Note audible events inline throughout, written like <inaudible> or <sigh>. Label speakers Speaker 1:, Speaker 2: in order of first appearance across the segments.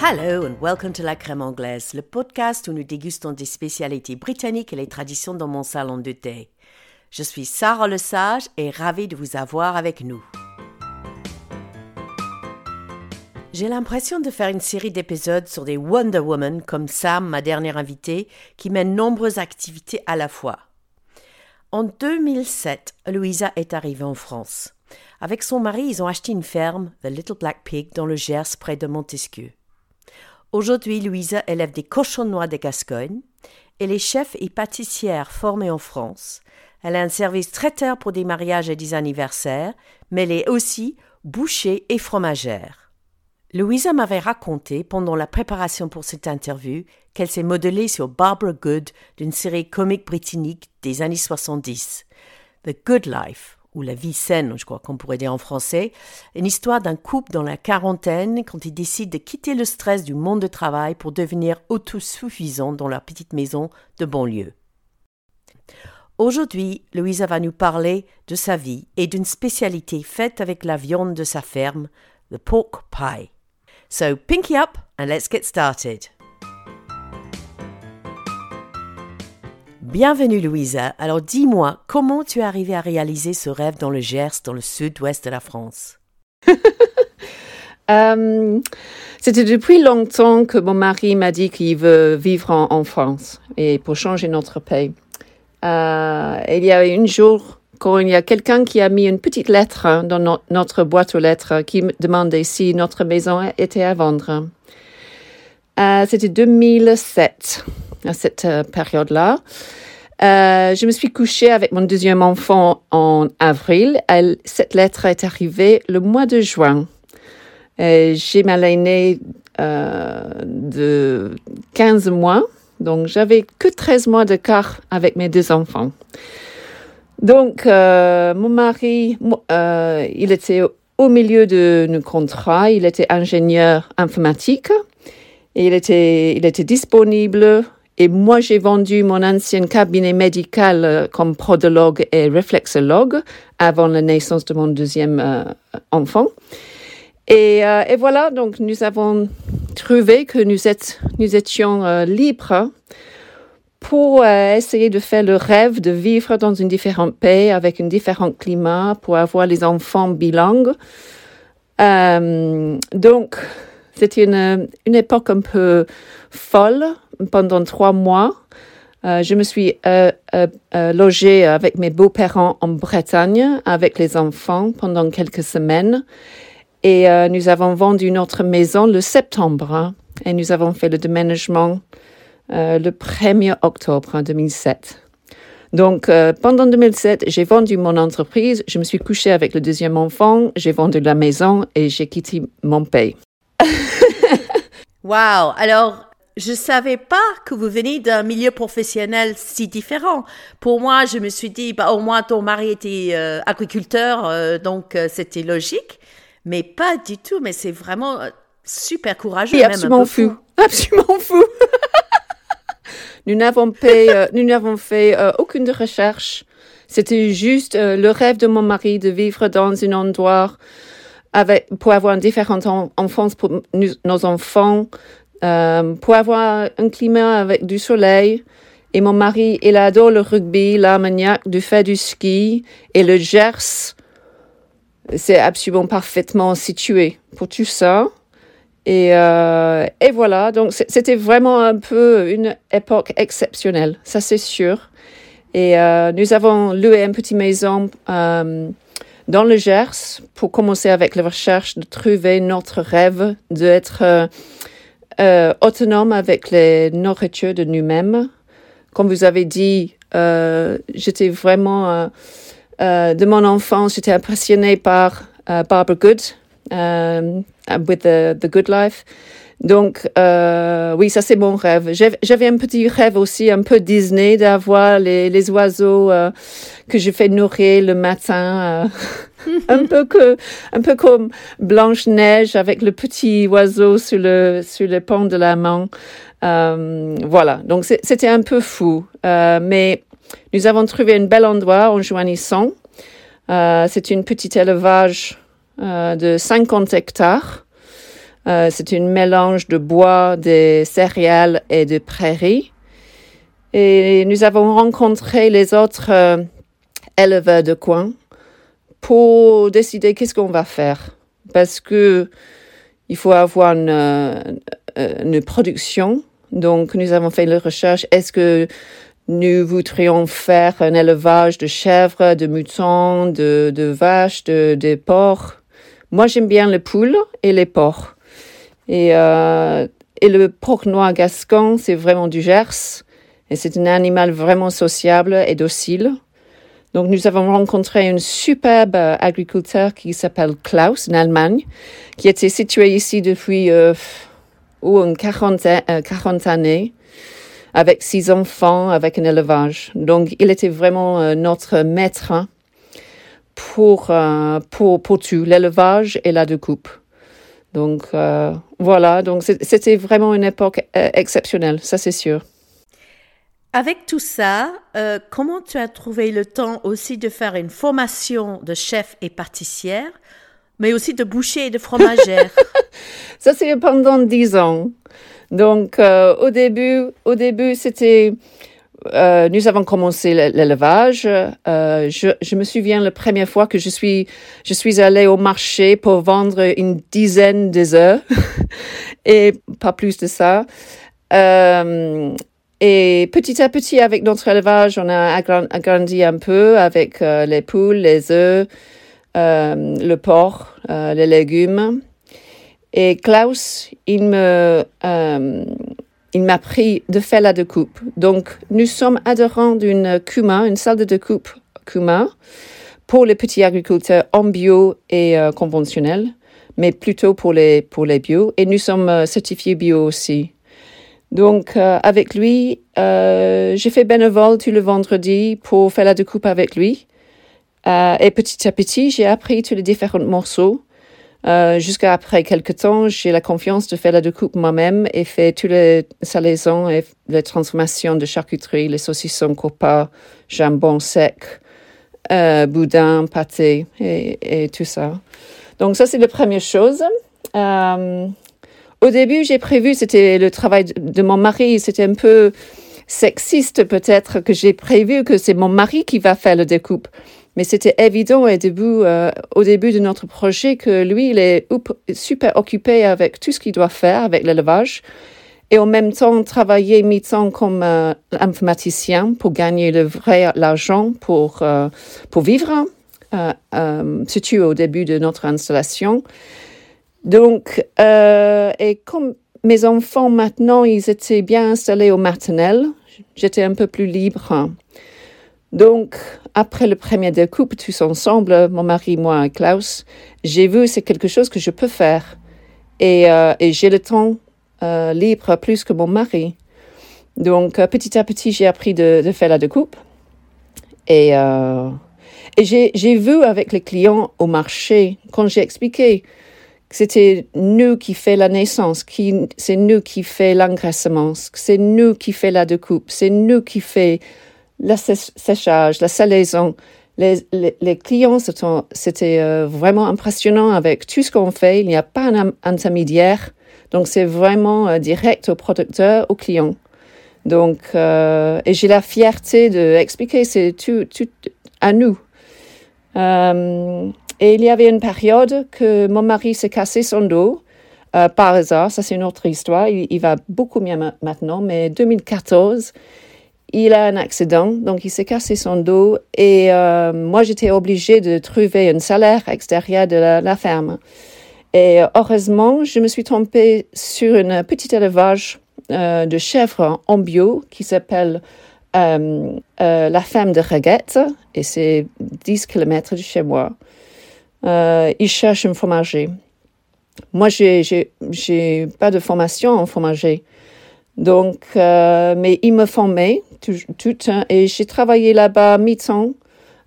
Speaker 1: Hello and welcome to La Crème Anglaise, le podcast où nous dégustons des spécialités britanniques et les traditions dans mon salon de thé. Je suis Sarah Le Sage et ravie de vous avoir avec nous. J'ai l'impression de faire une série d'épisodes sur des Wonder Woman comme Sam, ma dernière invitée, qui mène nombreuses activités à la fois. En 2007, Louisa est arrivée en France. Avec son mari, ils ont acheté une ferme, The Little Black Pig, dans le Gers près de Montesquieu. Aujourd'hui, Louisa élève des cochons noix de Gascogne. Elle est chef et pâtissière formée en France. Elle a un service traiteur pour des mariages et des anniversaires, mais elle est aussi boucher et fromagère. Louisa m'avait raconté pendant la préparation pour cette interview qu'elle s'est modelée sur Barbara Good d'une série comique britannique des années 70, The Good Life, ou La vie saine, je crois qu'on pourrait dire en français, une histoire d'un couple dans la quarantaine quand ils décident de quitter le stress du monde de travail pour devenir autosuffisants dans leur petite maison de banlieue. Aujourd'hui, Louisa va nous parler de sa vie et d'une spécialité faite avec la viande de sa ferme, the pork pie. So, pinky up and let's get started. Bienvenue Louisa. Alors dis-moi, comment tu es arrivée à réaliser ce rêve dans le Gers, dans le sud-ouest de la France? <laughs>
Speaker 2: Euh, C'était depuis longtemps que mon mari m'a dit qu'il veut vivre en, France et pour changer notre pays. Euh, il y a un jour, quand il y a quelqu'un qui a mis une petite lettre dans notre boîte aux lettres qui me demandait si notre maison était à vendre. Euh, C'était 2007 à cette euh, période-là. Euh, je me suis couchée avec mon deuxième enfant en avril. Cette lettre est arrivée le mois de juin. J'ai ma l'aînée euh, de 15 mois, donc j'avais que 13 mois de quart avec mes deux enfants. Donc, euh, mon mari, euh, il était au milieu de nos contrats, il était ingénieur informatique et il était, il était disponible et moi, j'ai vendu mon ancien cabinet médical euh, comme podologue et réflexologue avant la naissance de mon deuxième euh, enfant. Et, euh, et, voilà, donc nous avons trouvé que nous, étions libres pour essayer de faire le rêve de vivre dans une différente pays avec un différent climat pour avoir les enfants bilingues. donc, c'était une, une époque un peu folle pendant trois mois. Euh, je me suis euh, euh, logée avec mes beaux-parents en Bretagne avec les enfants pendant quelques semaines. Et nous avons vendu notre maison le septembre. Hein. et nous avons fait le déménagement le 1er octobre 2007. Donc, pendant 2007, j'ai vendu mon entreprise, je me suis couchée avec le deuxième enfant, j'ai vendu la maison et j'ai quitté mon pays. <laughs>
Speaker 1: wow! Alors, je savais pas que vous venez d'un milieu professionnel si différent. Pour moi, je me suis dit, bah, au moins ton mari était euh, agriculteur, euh, donc euh, c'était logique. Mais pas du tout. Mais c'est vraiment super courageux.
Speaker 2: Oui, <laughs> absolument fou. Absolument <laughs> fou. nous n'avons fait, nous n'avons fait aucune recherche. C'était juste le rêve de mon mari de vivre dans un endroit pour avoir différentes enfance pour nos enfants, euh, pour avoir un climat avec du soleil. Et mon mari, il adore le rugby, l'armagnac, du fait du ski et le Gers. C'est absolument parfaitement situé pour tout ça. Et, euh, voilà, donc c'était vraiment un peu une époque exceptionnelle, ça c'est sûr. Et euh, nous avons loué une petite maison dans le Gers pour commencer avec la recherche de trouver notre rêve d'être euh, autonome avec les nourritures de nous-mêmes. Comme vous avez dit, euh, j'étais vraiment, euh, euh de mon enfance, j'étais impressionnée par Barbara Good, euh, with the, the Good Life. Donc, euh, oui, ça c'est mon rêve. J'avais un petit rêve aussi, un peu Disney, d'avoir les, les oiseaux euh, que je fais nourrir le matin, euh, <laughs> un peu que, un peu comme Blanche Neige avec le petit oiseau sur le sur le pont de la main. Euh, voilà. Donc c'était un peu fou, euh, mais nous avons trouvé un bel endroit en Joannisson. c'est une petite élevage de 50 hectares. Euh, c'est un mélange de bois, de céréales et de prairies. Et nous avons rencontré les autres euh, éleveurs de coin pour décider qu'est-ce qu'on va faire. Parce que il faut avoir une, euh, production. Donc, nous avons fait la recherche. Est-ce que nous voudrions faire un élevage de chèvres, de moutons, de, vaches, de porcs? Moi, j'aime bien les poules et les porcs. Et, euh, et le porc noir gascon, c'est vraiment du Gers. Et c'est un animal vraiment sociable et docile. Donc, nous avons rencontré un superbe agriculteur qui s'appelle Klaus, en Allemagne, qui était situé ici depuis euh, oh, une quarantaine, euh, 40 années avec six enfants, avec un élevage. Donc, il était vraiment euh, notre maître pour, pour, pour tout, l'élevage et la découpe. Donc, voilà, donc c'était vraiment une époque exceptionnelle, ça c'est sûr.
Speaker 1: Avec tout ça, comment tu as trouvé le temps aussi de faire une formation de chef et pâtissière, mais aussi de boucher et de fromagère? <laughs> <laughs>
Speaker 2: Ça c'est pendant dix ans. Donc, euh, au début, au début, c'était, euh, nous avons commencé l'élevage. Euh, je, me souviens la première fois que je suis, je suis allée au marché pour vendre une dizaine d'œufs <laughs> et pas plus de ça. Euh, et petit à petit, avec notre élevage, on a agrandi un peu avec les poules, les œufs, le porc, les légumes. Et Klaus, il me, il m'a pris de faire la découpe. Donc, nous sommes adhérents d'une CUMA, une salle de découpe CUMA, pour les petits agriculteurs en bio et euh, conventionnel, mais plutôt pour les, pour les bio. Et nous sommes euh, certifiés bio aussi. Donc, euh, avec lui, euh, j'ai fait bénévole tout le vendredi pour faire la découpe avec lui. et petit à petit, j'ai appris tous les différents morceaux. Euh, Jusqu'à après quelques temps, j'ai la confiance de faire la découpe moi-même et faire toutes les salaisons et les transformations de charcuterie, les saucissons copa, jambon sec, euh, boudin, pâté et, tout ça. Donc ça, c'est la première chose. Euh, au début, j'ai prévu, c'était le travail de mon mari, c'était un peu sexiste peut-être que j'ai prévu que c'est mon mari qui va faire la découpe. Mais c'était évident au début, euh, au début de notre projet que lui, il est super occupé avec tout ce qu'il doit faire avec l'élevage et en même temps travailler mi-temps comme euh, informaticien pour gagner le vrai l'argent pour, euh, pour vivre, euh, euh, surtout au début de notre installation. Donc, et comme mes enfants maintenant, ils étaient bien installés au maternel, j'étais un peu plus libre. Donc, après le premier découpe, tous ensemble, mon mari, moi et Klaus, j'ai vu c'est quelque chose que je peux faire. Et, euh, j'ai le temps euh, libre plus que mon mari. Donc, euh, petit à petit, j'ai appris de, faire la découpe. Et, et j'ai vu avec les clients au marché, quand j'ai expliqué que c'était nous qui fait la naissance, qui, c'est nous qui fait l'engraissement, c'est nous qui fait la découpe, c'est nous qui fait le séchage, la salaison. Les, clients, c'était euh, vraiment impressionnant avec tout ce qu'on fait. Il n'y a pas un intermédiaire. Donc, c'est vraiment euh, direct au producteur, au client. Donc, euh, et j'ai la fierté d'expliquer, c'est tout, tout à nous. Et il y avait une période que mon mari s'est cassé son dos. Par hasard, ça c'est une autre histoire. Il, il va beaucoup mieux maintenant, mais 2014, il a un accident, donc il s'est cassé son dos et euh, moi j'étais obligée de trouver un salaire extérieur de la, ferme. Et heureusement, je me suis trompée sur une petite élevage euh, de chèvres en bio qui s'appelle euh, la ferme de Reguette et c'est 10 km de chez moi. Ils cherchent un fromager. Moi, j'ai pas de formation en fromager. Donc, mais ils me formaient tout, et j'ai travaillé là-bas mi-temps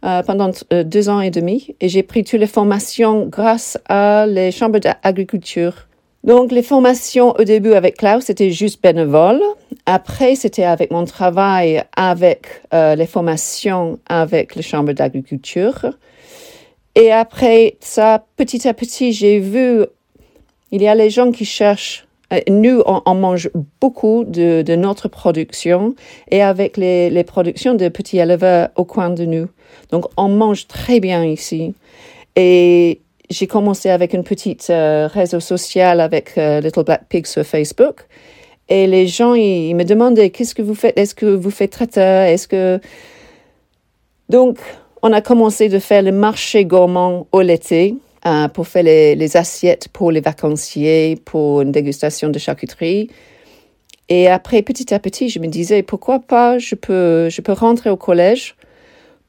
Speaker 2: euh, pendant euh, deux ans et demi et j'ai pris toutes les formations grâce à les chambres d'agriculture. Donc, les formations au début avec Klaus, c'était juste bénévole. Après, c'était avec mon travail avec euh, les formations avec les chambres d'agriculture. Et après ça, petit à petit, j'ai vu Il y a les gens qui cherchent nous, on, mange beaucoup de, notre production et avec les, productions de petits éleveurs au coin de nous. Donc, on mange très bien ici. Et j'ai commencé avec une petite euh, réseau social avec euh, Little Black Pig sur Facebook. Et les gens, ils, me demandaient qu'est-ce que vous faites? Est-ce que vous faites traiteur? Est-ce que. Donc, on a commencé de faire le marché gourmand au l'été. Euh, pour faire les, assiettes pour les vacanciers, pour une dégustation de charcuterie. Et après, petit à petit, je me disais, pourquoi pas, je peux, je peux rentrer au collège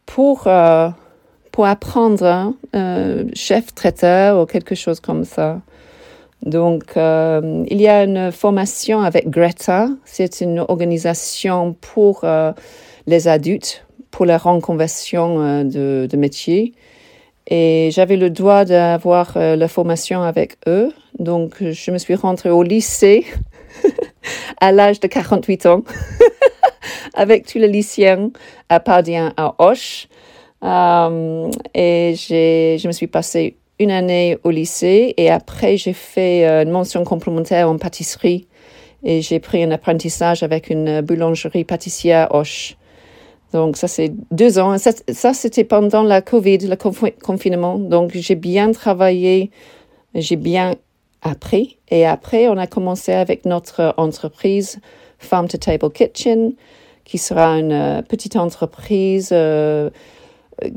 Speaker 2: pour, euh, pour apprendre hein, euh, chef traiteur ou quelque chose comme ça. Donc, il y a une formation avec Greta. C'est une organisation pour les adultes, pour la reconversion de, de métier. Et j'avais le droit d'avoir euh, la formation avec eux. Donc, je me suis rentrée au lycée <laughs> à l'âge de 48 ans <laughs> avec tous les lycéens à Pardien, à Hoche. Euh, et j'ai, je me suis passée une année au lycée et après j'ai fait euh, une mention complémentaire en pâtisserie et j'ai pris un apprentissage avec une boulangerie pâtissière Hoche. Donc, ça, c'est deux ans. Ça, c'était pendant la COVID, le confinement. Donc, j'ai bien travaillé, j'ai bien appris. Et après, on a commencé avec notre entreprise Farm to Table Kitchen, qui sera une euh, petite entreprise euh,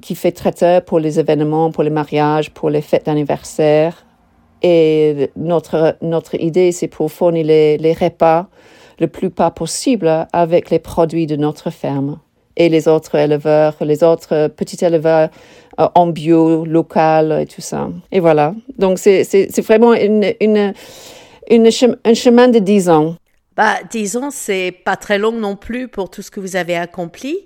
Speaker 2: qui fait traiteur pour les événements, pour les mariages, pour les fêtes d'anniversaire. Et notre, notre idée, c'est pour fournir les, les repas le plus pas possible avec les produits de notre ferme et les autres éleveurs, les autres petits éleveurs euh, en bio, local et tout ça. Et voilà. Donc, c'est vraiment une, une, une un chemin de dix ans.
Speaker 1: Bah, dix ans, c'est pas très long non plus pour tout ce que vous avez accompli.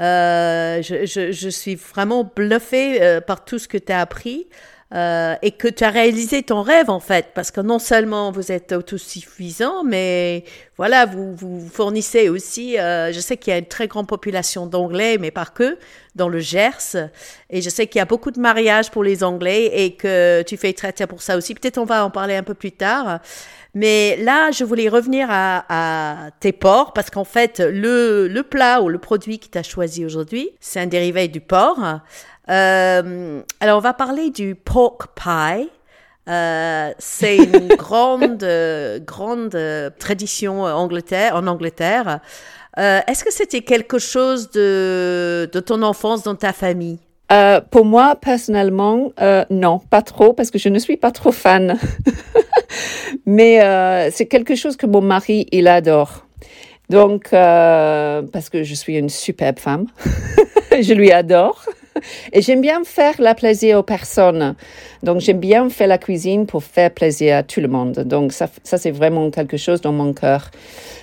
Speaker 1: Euh, je, je, je, suis vraiment bluffée euh, par tout ce que tu as appris. Euh, et que tu as réalisé ton rêve en fait, parce que non seulement vous êtes autosuffisant, mais voilà, vous, vous fournissez aussi, euh, je sais qu'il y a une très grande population d'anglais, mais pas que, dans le Gers, et je sais qu'il y a beaucoup de mariages pour les anglais et que tu fais traiter pour ça aussi. Peut-être on va en parler un peu plus tard. Mais là, je voulais revenir à, à tes porcs parce qu'en fait, le, le plat ou le produit que tu as choisi aujourd'hui, c'est un dérivé du porc. Euh, alors, on va parler du pork pie. Euh, c'est une <laughs> grande, euh, grande tradition Angleterre, en Angleterre. Euh, Est-ce que c'était quelque chose de, de ton enfance dans ta famille?
Speaker 2: Euh, Pour moi, personnellement, non, pas trop, parce que je ne suis pas trop fan. <laughs> Mais c'est quelque chose que mon mari, il adore. Donc, parce que je suis une superbe femme, <laughs> je lui adore. <laughs> Et j'aime bien faire la plaisir aux personnes. Donc, j'aime bien faire la cuisine pour faire plaisir à tout le monde. Donc, ça, ça c'est vraiment quelque chose dans mon cœur.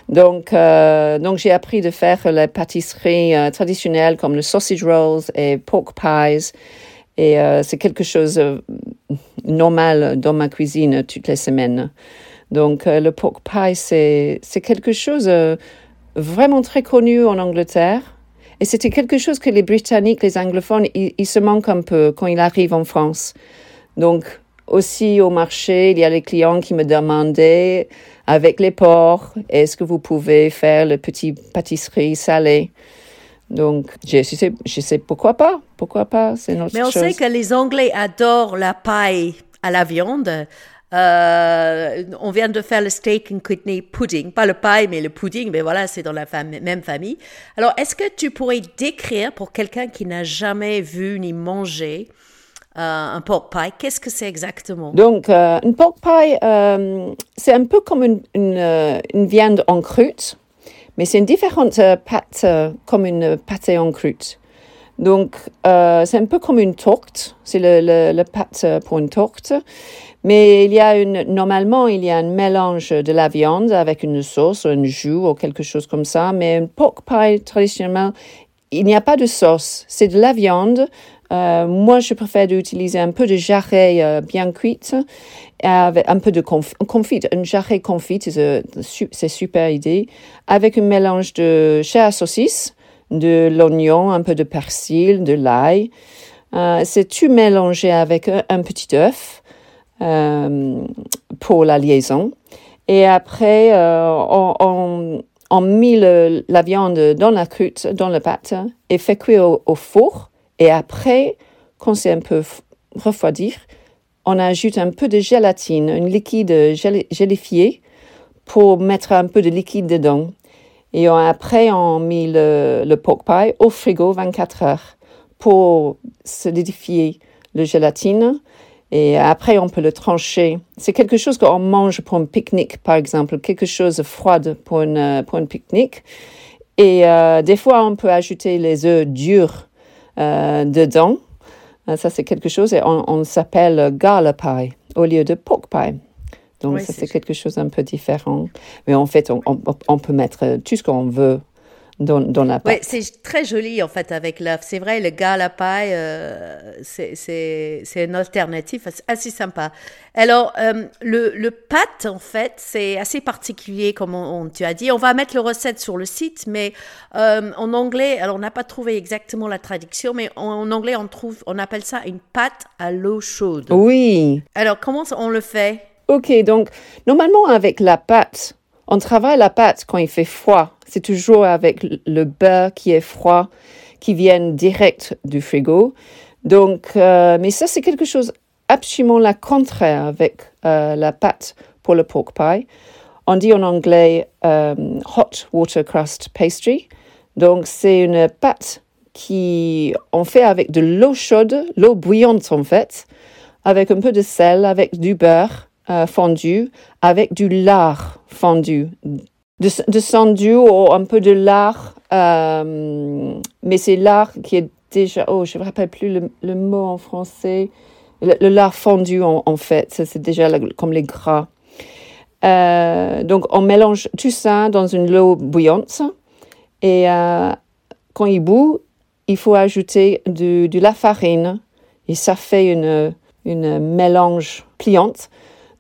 Speaker 2: Donc, euh, donc j'ai appris de faire les pâtisseries euh, traditionnelles comme le sausage rolls et pork pies. Et euh, c'est quelque chose de normal dans ma cuisine toutes les semaines. Donc, le pork pie, c'est quelque chose vraiment très connu en Angleterre. Et c'était quelque chose que les Britanniques, les anglophones, ils, se manquent un peu quand ils arrivent en France. Donc, aussi au marché, il y a les clients qui me demandaient, avec les porcs, est-ce que vous pouvez faire le petit pâtisserie salée? Donc, je sais, je sais pourquoi pas, pourquoi pas, c'est notre
Speaker 1: Mais on
Speaker 2: sait
Speaker 1: que les Anglais adorent la paille à la viande. Euh, on vient de faire le steak and kidney pudding, pas le pie, mais le pudding, mais voilà, c'est dans la même famille. Alors, est-ce que tu pourrais décrire pour quelqu'un qui n'a jamais vu ni mangé euh, un pork pie, qu'est-ce que c'est exactement?
Speaker 2: Donc, euh, un pork pie, c'est un peu comme une, une, viande en croûte, mais c'est une différente pâte, comme une pâte en croûte. Donc, c'est un peu comme une tourte, c'est le pâte pour une tourte. Mais il y a une, normalement, il y a un mélange de la viande avec une sauce, un jus ou quelque chose comme ça. Mais un pork pie, traditionnellement, il n'y a pas de sauce. C'est de la viande. Euh, moi, je préfère d'utiliser un peu de jarret euh, bien cuite avec un peu de confit. Un jarret confit, c'est super idée. Avec un mélange de chair à saucisse, de l'oignon, un peu de persil, de l'ail. Euh, c'est tout mélangé avec un, un petit œuf. Euh, pour la liaison. Et après, euh, on, on, met la viande dans la croûte, dans la pâte, et fait cuire au, four. Et après, quand c'est un peu refroidir, on ajoute un peu de gélatine, un liquide gélifié, pour mettre un peu de liquide dedans. Et après, on met le, le pork pie au frigo 24 heures pour solidifier le gélatine. Et après, on peut le trancher. C'est quelque chose qu'on mange pour un pique-nique, par exemple, quelque chose de froid pour une, pour un pique-nique. Et euh, des fois, on peut ajouter les œufs durs euh, dedans. Euh, ça, c'est quelque chose et on, on s'appelle gala pie au lieu de pork pie. Donc, ça, c'est quelque chose un peu différent. Mais en fait, on, on, on peut mettre tout ce qu'on veut dans, la.
Speaker 1: Oui, c'est très joli en fait avec l'œuf. C'est vrai, le gars à la paille, euh, c'est une alternative assez sympa. Alors, euh, le, le pâte, en fait, c'est assez particulier, comme on, tu as dit. On va mettre le recette sur le site, mais euh, en anglais, alors on n'a pas trouvé exactement la traduction, mais en, anglais, on trouve, on appelle ça une pâte à l'eau chaude.
Speaker 2: Oui.
Speaker 1: Alors, comment on le fait?
Speaker 2: Ok, donc normalement avec la pâte, on travaille la pâte quand il fait froid. C'est toujours avec le beurre qui est froid, qui vient direct du frigo. Donc, euh, mais ça, c'est quelque chose absolument la contraire avec euh, la pâte pour le pork pie. On dit en anglais euh, hot water crust pastry. Donc, c'est une pâte qui on fait avec de l'eau chaude, l'eau bouillante en fait, avec un peu de sel, avec du beurre euh, fondu avec du lard fondu. De, de ou un peu de lard, euh, mais c'est lard qui est déjà, oh, je ne me rappelle plus le, mot en français, le, lard fondu en, fait, c'est déjà comme les gras. Euh, donc on mélange tout ça dans une eau bouillante et quand il bout, il faut ajouter de, de, la farine et ça fait une, une mélange pliante.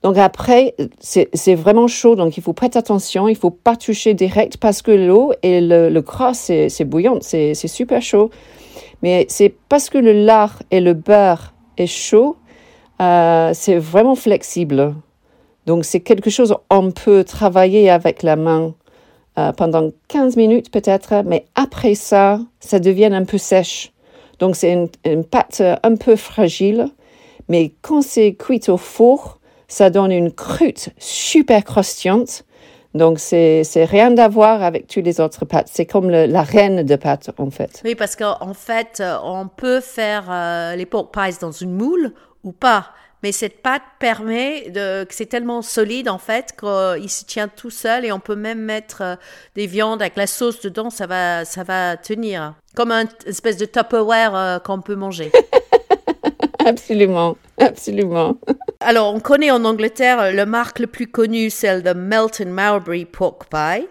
Speaker 2: Donc après, c'est vraiment chaud, donc il faut prêter attention, il faut pas toucher direct parce que l'eau et le, le gras, c'est bouillant, c'est super chaud. Mais c'est parce que le lard et le beurre est chaud, euh, c'est vraiment flexible. Donc c'est quelque chose on peut travailler avec la main euh, pendant 15 minutes peut-être, mais après ça, ça devient un peu sèche. Donc c'est une, pâte un peu fragile, mais quand c'est cuit au four, ça donne une croûte super croustillante. Donc, c'est, rien à voir avec tous les autres pâtes. C'est comme la reine de pâtes, en fait.
Speaker 1: Oui, parce qu'en fait, euh, on peut faire euh, les pork pies dans une moule ou pas. Mais cette pâte permet de, que c'est tellement solide, en fait, qu'il se tient tout seul et on peut même mettre euh, des viandes avec la sauce dedans, ça va, ça va tenir. Comme une espèce de Tupperware qu'on peut manger. <laughs> <laughs>
Speaker 2: absolument, absolument. <laughs>
Speaker 1: Alors, on connaît en Angleterre le marque le plus connu, c'est le Melton Mowbray Pork Pie.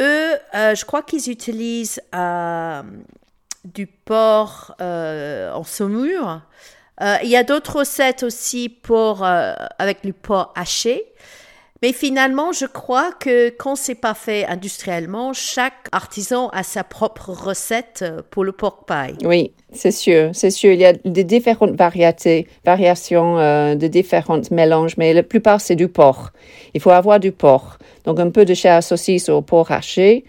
Speaker 1: Eux, euh, je crois qu'ils utilisent euh, du porc euh, en saumure. il y a d'autres recettes aussi pour, avec du porc haché. Mais finalement, je crois que quand c'est pas fait industriellement, chaque artisan a sa propre recette euh, pour le pork pie.
Speaker 2: Oui, c'est sûr, c'est sûr. Il y a des différentes variétés, variations euh, de différents mélanges, mais la plupart c'est du porc. Il faut avoir du porc. Donc un peu de chair à saucisse au porc haché.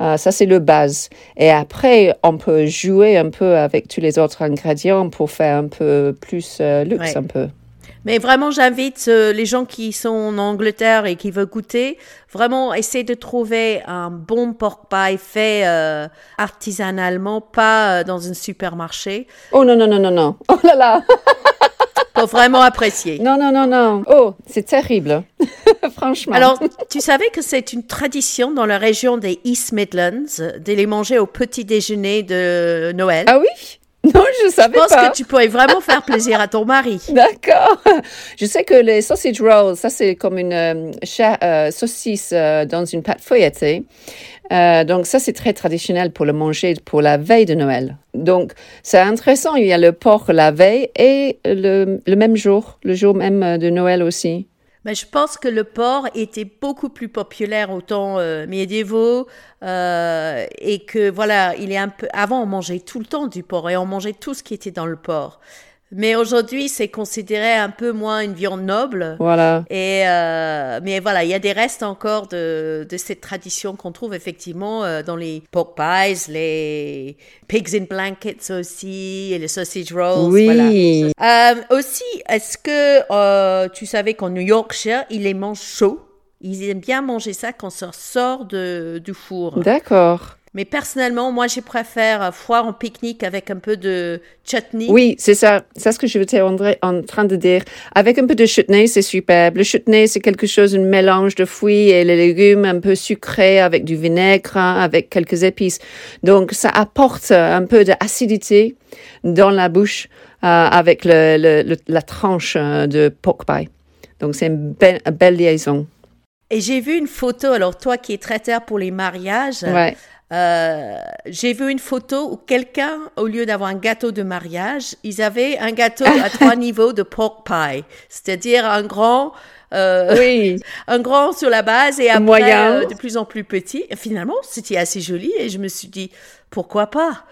Speaker 2: Euh, ça, c'est le base. Et après, on peut jouer un peu avec tous les autres ingrédients pour faire un peu plus luxe, un peu.
Speaker 1: Mais vraiment, j'invite euh, les gens qui sont en Angleterre et qui veulent goûter, vraiment essayer de trouver un bon pork pie fait euh, artisanalement, pas euh, dans un supermarché.
Speaker 2: Oh non, non, non, non, non. Oh là là. <laughs>
Speaker 1: Pour vraiment apprécier.
Speaker 2: Non, non, non, non. Oh, c'est terrible. <laughs> Franchement.
Speaker 1: Alors, tu savais que c'est une tradition dans la région des East Midlands de les manger au petit déjeuner de Noël?
Speaker 2: Ah oui? <laughs> Non, je savais
Speaker 1: pas.
Speaker 2: Je
Speaker 1: pense que tu pourrais vraiment faire plaisir à ton mari. <laughs>
Speaker 2: D'accord. Je sais que les sausage rolls, ça c'est comme une euh, euh, saucisse euh, dans une pâte feuilletée. donc ça c'est très traditionnel pour le manger pour la veille de Noël. Donc c'est intéressant, il y a le porc la veille et le, le même jour, le jour même de Noël aussi.
Speaker 1: Mais je pense que le porc était beaucoup plus populaire au temps euh, médiévaux euh, et que voilà, il est un peu. Avant, on mangeait tout le temps du porc et on mangeait tout ce qui était dans le porc. Mais aujourd'hui, c'est considéré un peu moins une viande noble.
Speaker 2: Voilà.
Speaker 1: Et euh, mais voilà, il y a des restes encore de, de cette tradition qu'on trouve effectivement euh, dans les pork pies, les pigs in blankets aussi, et les sausage rolls.
Speaker 2: Oui.
Speaker 1: Voilà. Euh, aussi, est-ce que euh, tu savais qu'en New Yorkshire, ils les mangent chauds Ils aiment bien manger ça quand ça sort de, du four.
Speaker 2: D'accord.
Speaker 1: Mais personnellement, moi, je préfère foire en pique-nique avec un peu de chutney.
Speaker 2: Oui, c'est ça. C'est ce que je étais en train de dire. Avec un peu de chutney, c'est superbe. Le chutney, c'est quelque chose, un mélange de fruits et les légumes un peu sucrés avec du vinaigre, hein, avec quelques épices. Donc, ça apporte un peu d'acidité dans la bouche euh, avec le, le, la tranche euh, de pork pie. Donc, c'est une, be une belle liaison.
Speaker 1: Et j'ai vu une photo, alors toi qui es traiteur pour les mariages,
Speaker 2: Ouais.
Speaker 1: Euh, j'ai vu une photo où quelqu'un, au lieu d'avoir un gâteau de mariage, ils avaient un gâteau à trois <laughs> niveaux de pork pie, c'est-à-dire un grand, euh,
Speaker 2: Oui. <laughs>
Speaker 1: un grand sur la base et après
Speaker 2: moyen.
Speaker 1: euh, de plus en plus petit. Et finalement, c'était assez joli et je me suis dit pourquoi pas?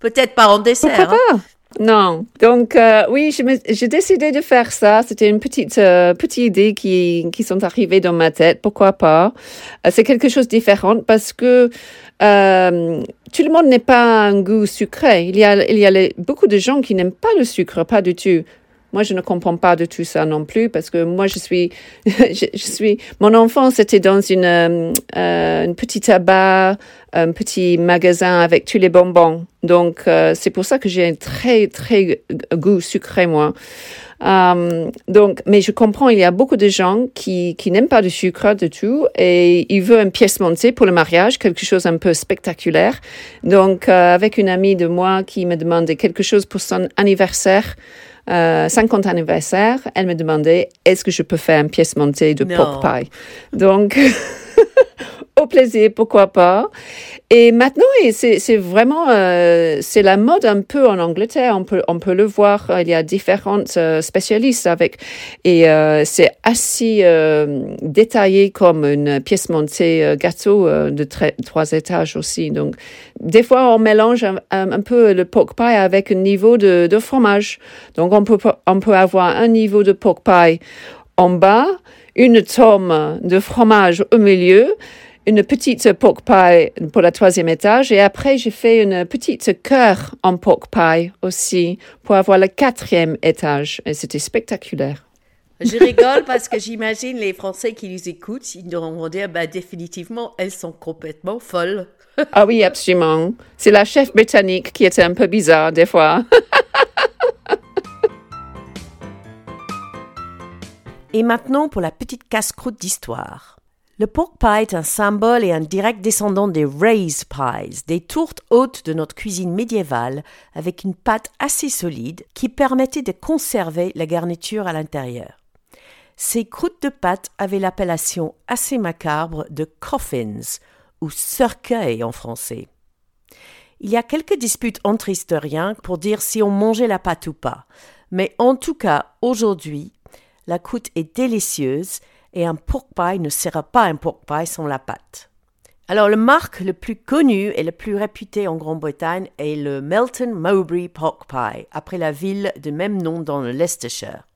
Speaker 1: Peut-être pas en dessert.
Speaker 2: Pourquoi
Speaker 1: hein.
Speaker 2: pas? Non. Donc, euh, oui, j'ai décidé de faire ça. C'était une petite, euh, petite idée qui, qui sont arrivées dans ma tête. Pourquoi pas? Euh, c'est quelque chose de différent parce que euh, tout le monde n'est pas un goût sucré. Il y a, il y a beaucoup de gens qui n'aiment pas le sucre, pas du tout. Moi, je ne comprends pas de tout ça non plus parce que moi, je suis, <laughs> je, suis, mon enfance était dans une, euh, euh, une petite tabac, un petit magasin avec tous les bonbons. Donc, euh, c'est pour ça que j'ai un très, très goût sucré, moi. Euh, donc, mais je comprends, il y a beaucoup de gens qui, qui n'aiment pas de sucre du tout et ils veulent une pièce montée pour le mariage, quelque chose un peu spectaculaire. Donc, euh, avec une amie de moi qui me demandait quelque chose pour son anniversaire, euh, 50 anniversaire, elle me demandait est-ce que je peux faire une pièce montée de
Speaker 1: Non.
Speaker 2: pork pie? Donc, <laughs> au plaisir, pourquoi pas. Et maintenant, c'est vraiment, euh, la mode un peu en Angleterre. On peut, on peut le voir. Il y a différents euh, spécialistes avec, et euh, c'est assez détaillé comme une pièce montée gâteau de trois étages aussi. Donc, des fois, on mélange un, peu le pork pie avec un niveau de, de fromage. Donc, on peut, on peut avoir un niveau de pork pie en bas, une tome de fromage au milieu, une petite pork pie pour la troisième étage et après j'ai fait une petite cœur en pork pie aussi pour avoir le quatrième étage et c'était spectaculaire.
Speaker 1: Je rigole parce que j'imagine les Français qui les écoutent, ils vont dire bah, définitivement, elles sont complètement folles.
Speaker 2: Ah oui, absolument. C'est la chef britannique qui était un peu bizarre des fois.
Speaker 1: Et maintenant pour la petite casse-croûte d'histoire. Le pork pie est un symbole et un direct descendant des raised pies, des tourtes hautes de notre cuisine médiévale avec une pâte assez solide qui permettait de conserver la garniture à l'intérieur. Ces croûtes de pâte avaient l'appellation assez macabre de coffins ou cercueil en français. Il y a quelques disputes entre historiens pour dire si on mangeait la pâte ou pas, mais en tout cas, aujourd'hui, la croûte est délicieuse et un pork pie ne sera pas un pork pie sans la pâte. Alors, le marque le plus connu et le plus réputé en Grande-Bretagne est le Melton Mowbray Pork Pie, après la ville de même nom dans le Leicestershire.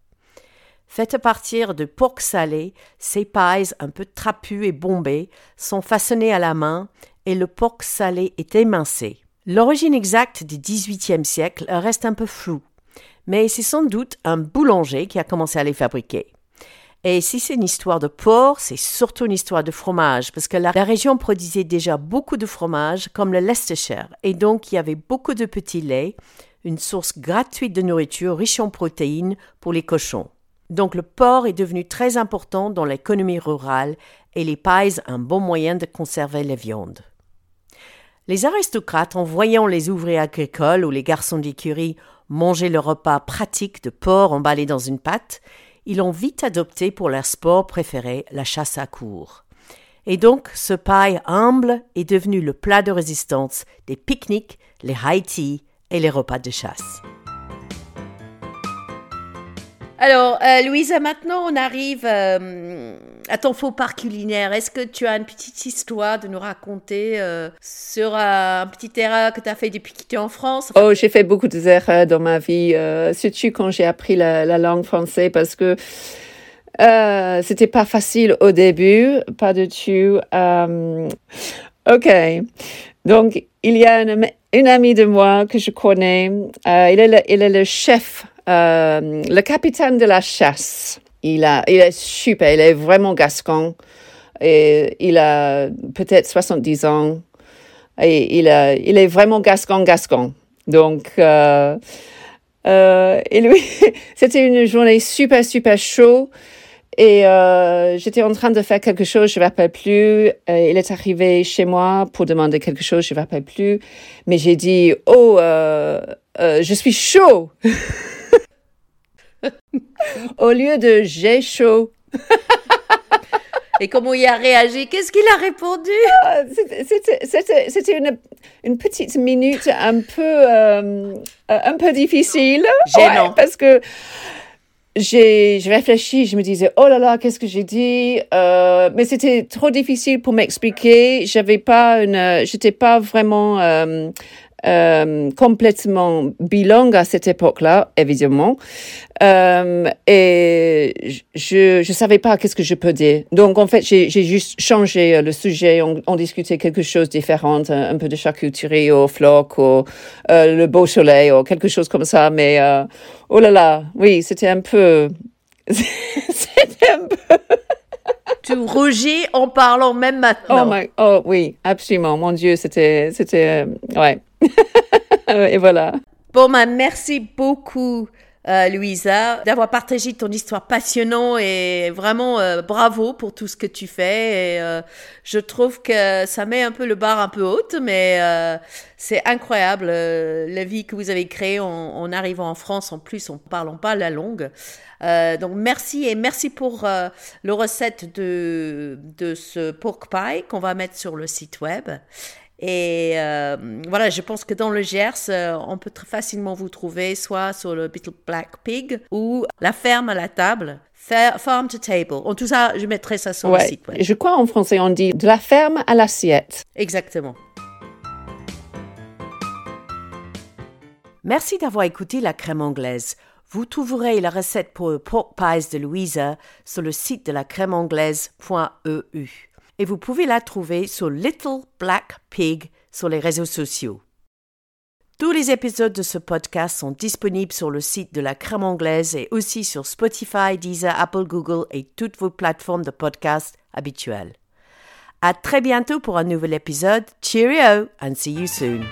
Speaker 1: Faites à partir de porc salé, ces pies un peu trapus et bombés sont façonnés à la main et le porc salé est émincé. L'origine exacte du XVIIIe siècle reste un peu floue, mais c'est sans doute un boulanger qui a commencé à les fabriquer. Et si c'est une histoire de porc, c'est surtout une histoire de fromage, parce que la, la région produisait déjà beaucoup de fromage, comme le Leicestershire, et donc il y avait beaucoup de petits laits, une source gratuite de nourriture riche en protéines pour les cochons. Donc le porc est devenu très important dans l'économie rurale et les pies un bon moyen de conserver les viandes. Les aristocrates, en voyant les ouvriers agricoles ou les garçons d'écurie manger le repas pratique de porc emballé dans une pâte, ils l'ont vite adopté pour leur sport préféré, la chasse à court. Et donc, ce paille humble est devenu le plat de résistance des pique-niques, les high tea et les repas de chasse. Alors, euh, Louisa, maintenant on arrive euh, à ton faux pas culinaire, est-ce que tu as une petite histoire de nous raconter euh, sur un petit erreur que tu as fait depuis que tu es en France?
Speaker 2: Oh, j'ai fait beaucoup d'erreurs dans ma vie, surtout quand j'ai appris la, la, langue française parce que c'était pas facile au début, pas du tout. ok, donc il y a une, amie de moi que je connais, il est le chef, le capitaine de la chasse. Il, a, il est super, il est vraiment gascon. Et il a peut-être 70 ans. Et il, a, il est vraiment gascon, gascon. Donc, euh, euh, et lui, <laughs> c'était une journée super, super chaud. Et euh, j'étais en train de faire quelque chose, je ne rappelle plus. il est arrivé chez moi pour demander quelque chose, je ne rappelle plus. Mais j'ai dit, oh, je suis chaud. <laughs> Au lieu de j'ai chaud.
Speaker 1: Et comment il a réagi? Qu'est-ce qu'il a répondu?
Speaker 2: Ah, C'était une, une, petite minute un peu, euh, un peu difficile.
Speaker 1: Gênant.
Speaker 2: parce que j'ai réfléchi, je me disais, oh là là, qu'est-ce que j'ai dit? Euh, Mais c'était trop difficile pour m'expliquer. J'avais pas une, j'étais pas vraiment euh, euh, complètement bilingue à cette époque-là, évidemment. Euh, et je je savais pas qu'est-ce que je peux dire. Donc en fait, j'ai juste changé le sujet. On, on discutait quelque chose de différent, un, peu de charcuterie au floc, ou euh, le beau soleil, ou quelque chose comme ça. Mais euh, oh là là, oui, c'était un peu, <laughs> c'était un peu.
Speaker 1: tu rougis en parlant même maintenant.
Speaker 2: Oh, my, oh oui, absolument. Mon Dieu, c'était, c'était, euh, ouais. <laughs> Et voilà.
Speaker 1: Bon, bah, merci beaucoup. Euh, Louisa, d'avoir partagé ton histoire passionnante et vraiment euh, bravo pour tout ce que tu fais. Euh, je trouve que ça met un peu le bar un peu haute, mais c'est incroyable la vie que vous avez créée en, en, arrivant en France. En plus, en parlant pas la langue. donc merci et merci pour le recette de, de ce pork pie qu'on va mettre sur le site web. Et euh, voilà, je pense que dans le Gers, euh, on peut très facilement vous trouver soit sur le Little Black Pig ou la ferme à la table. Farm to table. En tout ça, je mettrai ça sur
Speaker 2: ouais,
Speaker 1: le site. Ouais.
Speaker 2: Je crois en français, on dit de la ferme à l'assiette.
Speaker 1: Exactement. Merci d'avoir écouté la crème anglaise. Vous trouverez la recette pour le pork pies de Louisa sur le site de la crème anglaise.eu et vous pouvez la trouver sur Little Black Pig sur les réseaux sociaux. Tous les épisodes de ce podcast sont disponibles sur le site de la crème anglaise et aussi sur Spotify, Deezer, Apple, Google et toutes vos plateformes de podcast habituelles. À très bientôt pour un nouvel épisode. Cheerio and see you soon.